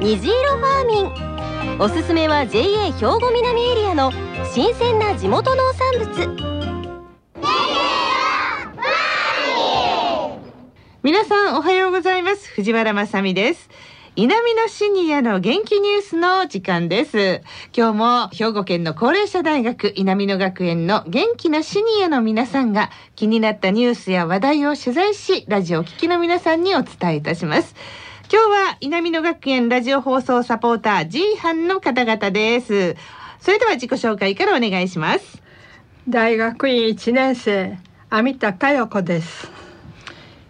虹色ファーミン。おすすめは JA 兵庫南エリアの新鮮な地元農産物。皆さんおはようございます。藤原まさです。南のシニアの元気ニュースの時間です。今日も兵庫県の高齢者大学南野学園の元気なシニアの皆さんが気になったニュースや話題を取材しラジオを聴きの皆さんにお伝えいたします。今日は南野学園ラジオ放送サポーター G 班の方々です。それでは自己紹介からお願いします。大学院1年生網田佳代子です。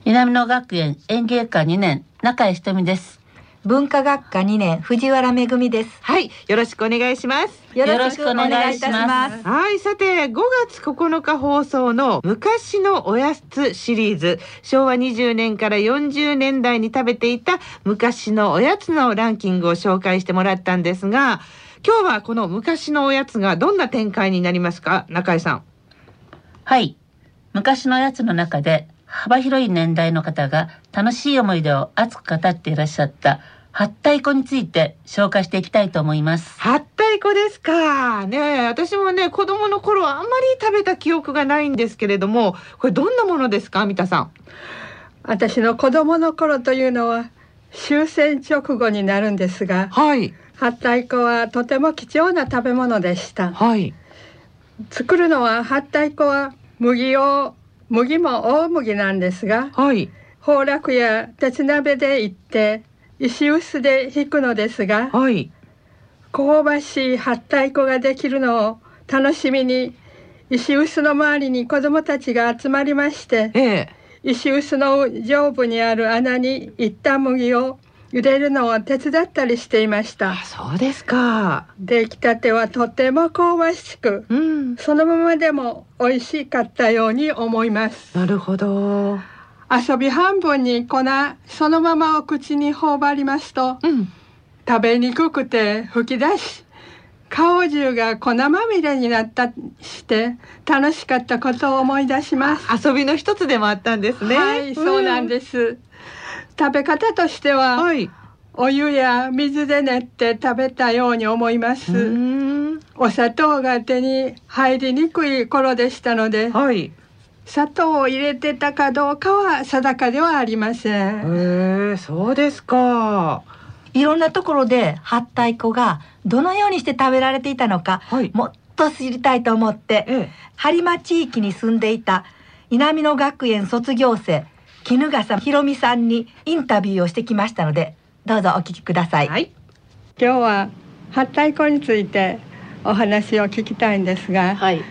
南野学園園芸科2年中井ひとみです文化学科2年藤原めぐみです。はいよろしくお願いします。よろしくお願いいたします。はいさて5月9日放送の昔のおやつシリーズ。昭和20年から40年代に食べていた昔のおやつのランキングを紹介してもらったんですが今日はこの昔のおやつがどんな展開になりますか？中井さん。はい。昔のおやつの中で幅広い年代の方が楽しい思い出を熱く語っていらっしゃった八太鼓について紹介していきたいと思います。八太鼓ですか。ね私もね子供の頃あんまり食べた記憶がないんですけれどもこれどんなものですか三田さん？私の子供の頃というのは終戦直後になるんですがはい。八太鼓はとても貴重な食べ物でした。はい。作るのは八太鼓は麦を麦も大麦なんですがはい。崩落や鉄鍋でいって石臼で引くのですがはい。香ばしい八太鼓ができるのを楽しみに石臼の周りに子どもたちが集まりましてええ。石臼の上部にある穴にいった麦を入れるのを手伝ったりしていました。あそうですか。出来たてはとても香ばしくうん。そのままでも美味しかったように思います。なるほど。遊び半分に粉そのままお口に頬張りますとうん。食べにくくて吹き出し顔中が粉まみれになったして楽しかったことを思い出します。遊びの一つでもあったんですね。はいそうなんです、食べ方としては、はい。お湯や水で練って食べたように思います、うーん。お砂糖が手に入りにくい頃でしたのではい。砂糖を入れてたかどうかは定かではありませへんえそうですか。いろんなところで八太鼓がどのようにして食べられていたのか、はい。もっと知りたいと思ってええ。播磨地域に住んでいた南野学園卒業生絹笠ひろみさんにインタビューをしてきましたのでどうぞお聞きください、はい。今日は八太鼓についてお話を聞きたいんですが、はい、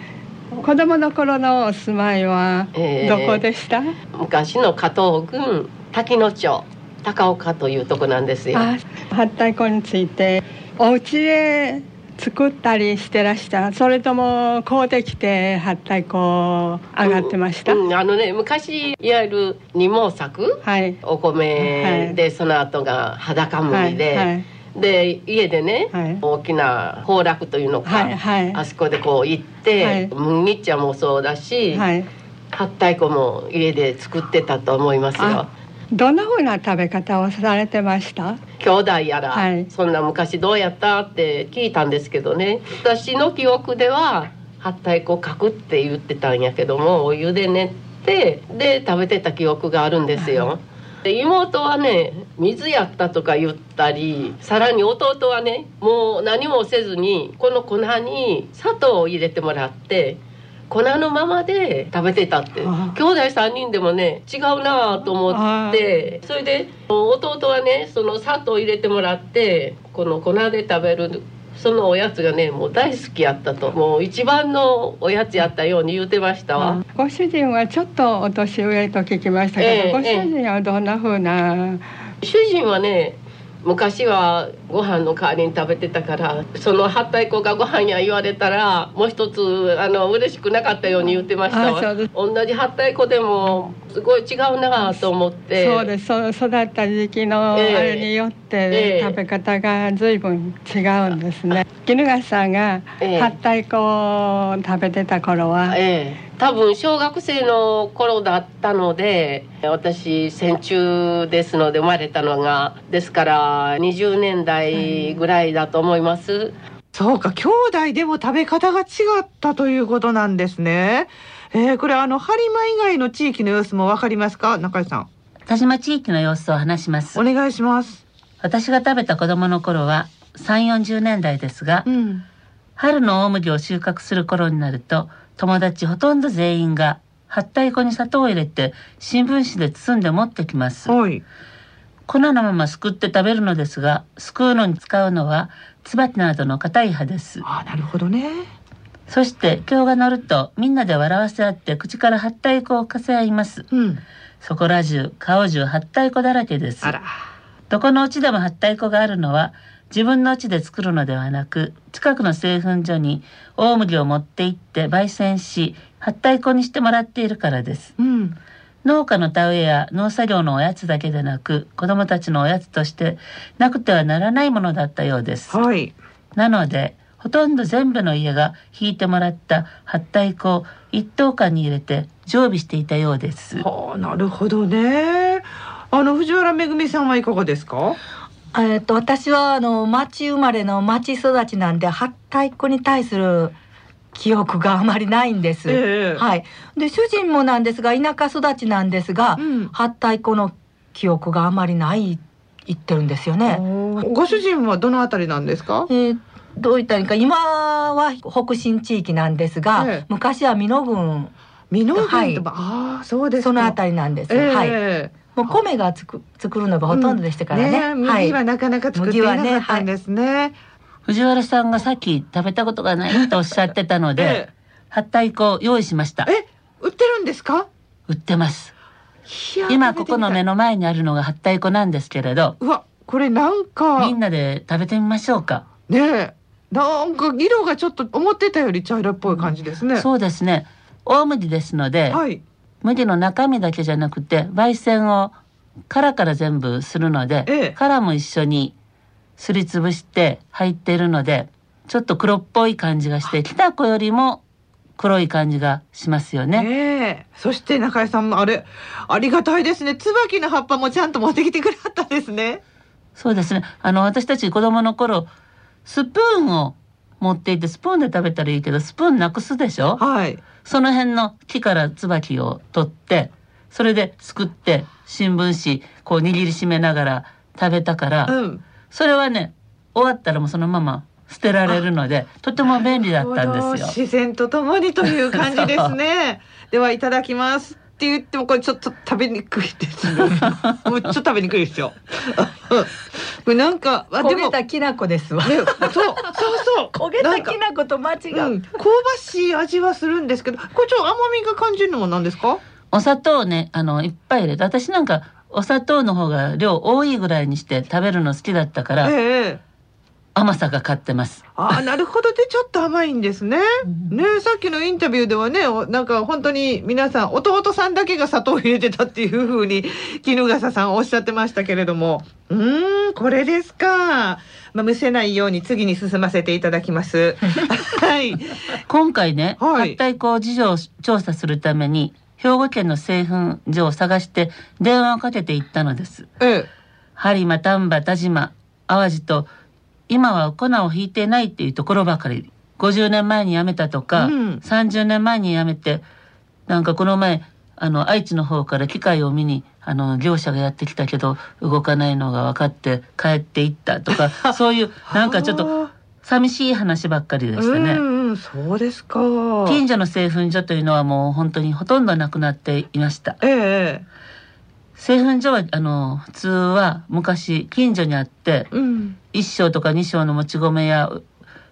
子供の頃のお住まいはえーどこでした、昔の加藤郡滝野町高岡というとこなんですよ。あ八太鼓について。お家で作ったりしてらした。それとも買うてきて八太鼓上がってました、うんあのね昔いわゆる二毛作はい。お米で、その後が裸麦で、はいはい。で家でね、はい。大きな崩落というのか、はいはい。あそこでこう行って、はい。麦茶もそうだし、はい。八太鼓も家で作ってたと思いますよ。あ。どんな風な食べ方をされてました？兄弟やら、はい。そんな昔どうやったって聞いたんですけどね。私の記憶では八太鼓かくって言ってたんやけどもお湯で練ってで食べてた記憶があるんですよ。で妹はね水やったとか言ったりさらに弟はねもう何もせずにこの粉に砂糖を入れてもらって粉のままで食べてたって。あ。兄弟3人でもね違うなぁと思って。それで弟はねその砂糖入れてもらってこの粉で食べるそのおやつがねもう大好きやったと。もう一番のおやつやったように言うてましたわ。ご主人はちょっとお年上と聞きましたけど、ええご主人はどんな風な？主人はね昔はご飯の代わりに食べてたからそのはったい粉がご飯や言われたらもう一つあの嬉しくなかったように言ってましたわ。同じはったい粉でもすごい違うなと思って。そうです。そう育った時期のあえ。えれによって、ええ。食べ方が随分違うんですね。絹笠さんがええ。はったい粉を食べてた頃は、ええ。多分小学生の頃だったので私戦中ですので生まれたのがですから20年代ぐらいだと思います、そうか兄弟でも食べ方が違ったということなんですね。えー、これあの播磨以外の地域の様子もわかりますか？中井さん。田島地域の様子を話します。お願いします。私が食べた子供の頃は3 4 0年代ですが、うん。春の大麦を収穫する頃になると友達ほとんど全員がはったい粉に砂糖を入れて新聞紙で包んで持ってきます。はい粉のまますくって食べるのですがすくうのに使うのは椿などの硬い葉です。あなるほどね。そして今日が乗るとみんなで笑わせ合って口からはったい粉をかせ合います。うん。そこら中顔中はったい粉だらけです。あら。どこのうちでもはったい粉があるのは自分のうちで作るのではなく近くの製粉所に大麦を持って行って焙煎しはったい粉にしてもらっているからです。うん農家の田植えや農作業のおやつだけでなく子どもたちのおやつとしてなくてはならないものだったようです。はい。なのでほとんど全部の家が引いてもらったはったい粉を一等間に入れて常備していたようです。はあなるほどね。あの藤原めぐみさんはいかがですか？えっと私はあの町生まれの町育ちなんではったい粉に対する記憶があまりないんです。ええはい。で主人もなんですが田舎育ちなんですが、うんはったい粉の記憶があまりない言ってるんですよね。ご主人はどのあたりなんですか？えーどういったか今は北新地域なんですが、ええ昔は美濃郡美濃郡と、はいああそうですかそのあたりなんです。ええはい。もう米がつく作るのがほとんどでしたからね。え麦はなかなか作っていなかったんですね。藤原さんがさっき食べたことがないとおっしゃってたので、えはったい粉を用意しました。ええ、売ってるんですか？売ってます。今ここの目の前にあるのがはったい粉なんですけれどうわ、これなんか。みんなで食べてみましょうか、ねえ、なんか色がちょっと思ってたより茶色っぽい感じですね。そうですね。大麦ですので、はい。麦の中身だけじゃなくて焙煎を殻から全部するので、ええ。殻も一緒にすりつぶして入っているのでちょっと黒っぽい感じがしてきた子よりも黒い感じがしますよね。ねえ、そして中井さんもあれありがたいですね。椿の葉っぱもちゃんと持ってきてくれはったんですね。そうですね。あの私たち子供の頃スプーンを持っていてスプーンで食べたらいいけどスプーンなくすでしょ？はい。その辺の木から椿を取ってそれですくって新聞紙こう握りしめながら食べたから、うん。それはね終わったらもうそのまま捨てられるのでとても便利だったんですよ。自然とともにという感じですね。ではいただきます。って言ってもこれちょっと食べにくいですね。もうちょっと食べにくいですよ。これなんかあでも焦げたきな粉ですわ。ね、そうそうそう。焦げたきな粉と間違う。うん、香ばしい味はするんですけど、これちょっと甘みが感じるのは何ですか？お砂糖をねあのいっぱい入れて私なんかお砂糖の方が量多いぐらいにして食べるの好きだったから、ええ。甘さが勝ってます。ああ、なるほどでちょっと甘いんですね。ね、さっきのインタビューではね、おなんか本当に皆さん弟さんだけが砂糖を入れてたっていう風に衣笠さんおっしゃってましたけれども、うーん、これですか。まあ、むせないように次に進ませていただきます。はい。今回ね、はいはったい粉事情を調査するために兵庫県の製粉所を探して電話をかけて行ったのです。ええ。播磨丹波田島淡路と今は粉を引いてないっていうところばかり50年前に辞めたとか、うん30年前に辞めてなんかこの前あの愛知の方から機械を見にあの業者がやってきたけど動かないのが分かって帰っていったとか そういうなんかちょっと寂しい話ばっかりでしたね。うんうん、そうですか。近所の製粉所というのはもう本当にほとんどなくなっていました。ええ。製粉所はあの普通は昔近所にあってうん。一升とか二升のもち米やう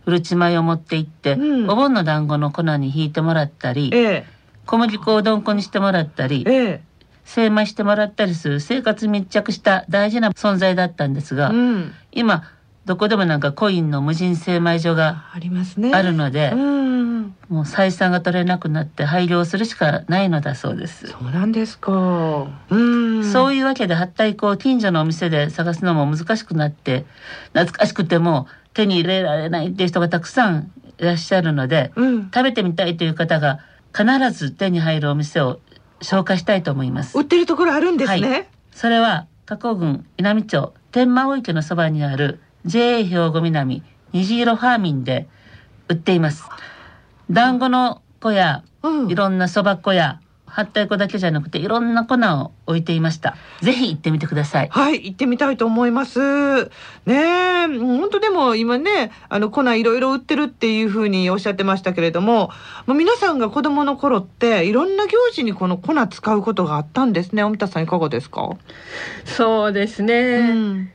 うるち米を持って行って、うんお盆の団子の粉にひいてもらったりええ。小麦粉をどんこにしてもらったりええ。精米してもらったりする生活密着した大事な存在だったんですが、うん、今どこでもなんかコインの無人精米所がありますね。あるので、うん、もう採算が取れなくなって廃業するしかないのだそうです。そうなんですか。うん、そういうわけで八体粉を近所のお店で探すのも難しくなって懐かしくても手に入れられないっていう人がたくさんいらっしゃるのでうん、食べてみたいという方が必ず手に入るお店を紹介したいと思います売。ってるところあるんですね。はいそれは加古郡稲美町天満大池のそばにある JA 兵庫南虹色ファーミンで売っています。団子の粉やうん、いろんなそば粉や八体粉だけじゃなくていろんな粉を置いていました。ぜひ行ってみてください。はい、行ってみたいと思います。ねえ、本当でも今ね、あの粉いろいろ売ってるっていうふうにおっしゃってましたけれども、もう皆さんが子供の頃っていろんな行事にこの粉使うことがあったんですね。おみたさんいかがですか？そうですね、うん、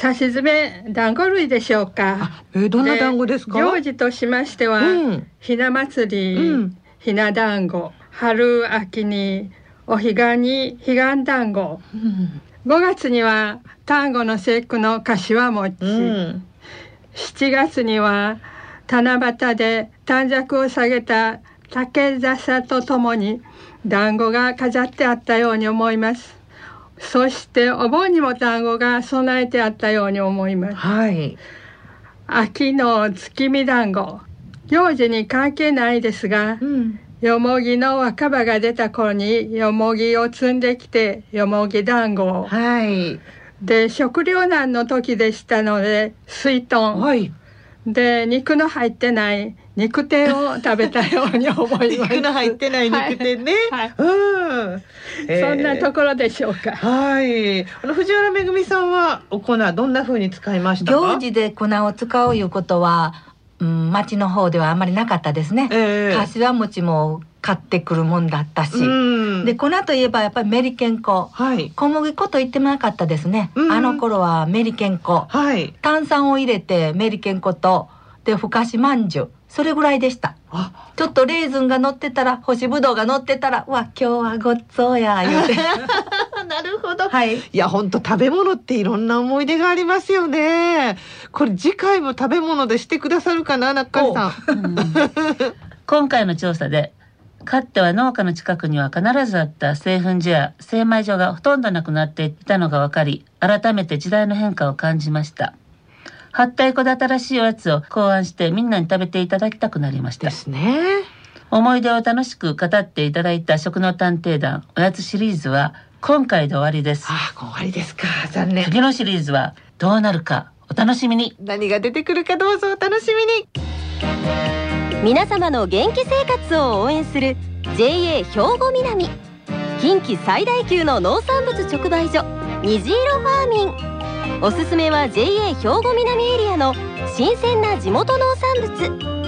さしずめ団子類でしょうか。あ、えーどんな団子ですか？行事としましては、うん、ひな祭り、うん。ひな団子春秋にお彼岸に彼岸団子。うん、5月には端午の節句の柏餅、うん、7月には七夕で短冊を下げた竹笹とともに団子が飾ってあったように思いますそしてお盆にも団子が備えてあったように思います。はい、秋の月見団子。行事に関係ないですがうん、よもぎの若葉が出た頃によもぎを摘んできてよもぎ団子。をはい、で食糧難の時でしたので水豚はい、で肉の入ってない肉天を食べたように思います。肉の入ってない肉天ね。はい。うん、えーそんなところでしょうか、はい。あの藤原めぐみさんはお粉どんな風に使いましたか？行事で粉を使ういうことは、うん、町の方ではあまりなかったですね。ええ。柏餅も買ってくるもんだったし、うん。で粉といえばやっぱりメリケン粉はい。小麦粉と言ってもなかったですね、うん。あの頃はメリケン粉はい。炭酸を入れてメリケン粉とでふかしまんじゅうそれぐらいでした。あ、ちょっとレーズンが乗ってたら干しぶどうが乗ってたらうわ今日はごっつおや言うて。なるほど。はい。いや本当食べ物っていろんな思い出がありますよね。これ次回も食べ物でしてくださるかな中井さん。今回の調査でかつては農家の近くには必ずあった製粉所や精米所がほとんどなくなっていたのが分かり改めて時代の変化を感じました八体粉で新しいおやつを考案してみんなに食べていただきたくなりましたですね。思い出を楽しく語っていただいた食の探偵団おやつシリーズは今回で終わりですあ、終わりですか。残念。次のシリーズはどうなるかお楽しみに何が出てくるかどうぞお楽しみに。皆様の元気生活を応援する JA 兵庫南近畿最大級の農産物直売所虹色ファーミンおすすめは JA 兵庫南エリアの新鮮な地元農産物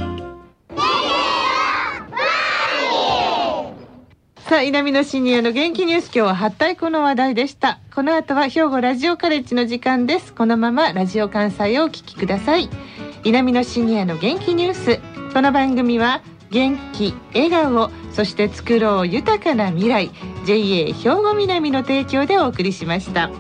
さあ、南のシニアの元気ニュース今日は八体粉の話題でした。この後は兵庫ラジオカレッジの時間です。このままラジオ関西をお聞きください。南のシニアの元気ニュース。この番組は元気、笑顔、そして作ろう豊かな未来 JA 兵庫南の提供でお送りしました。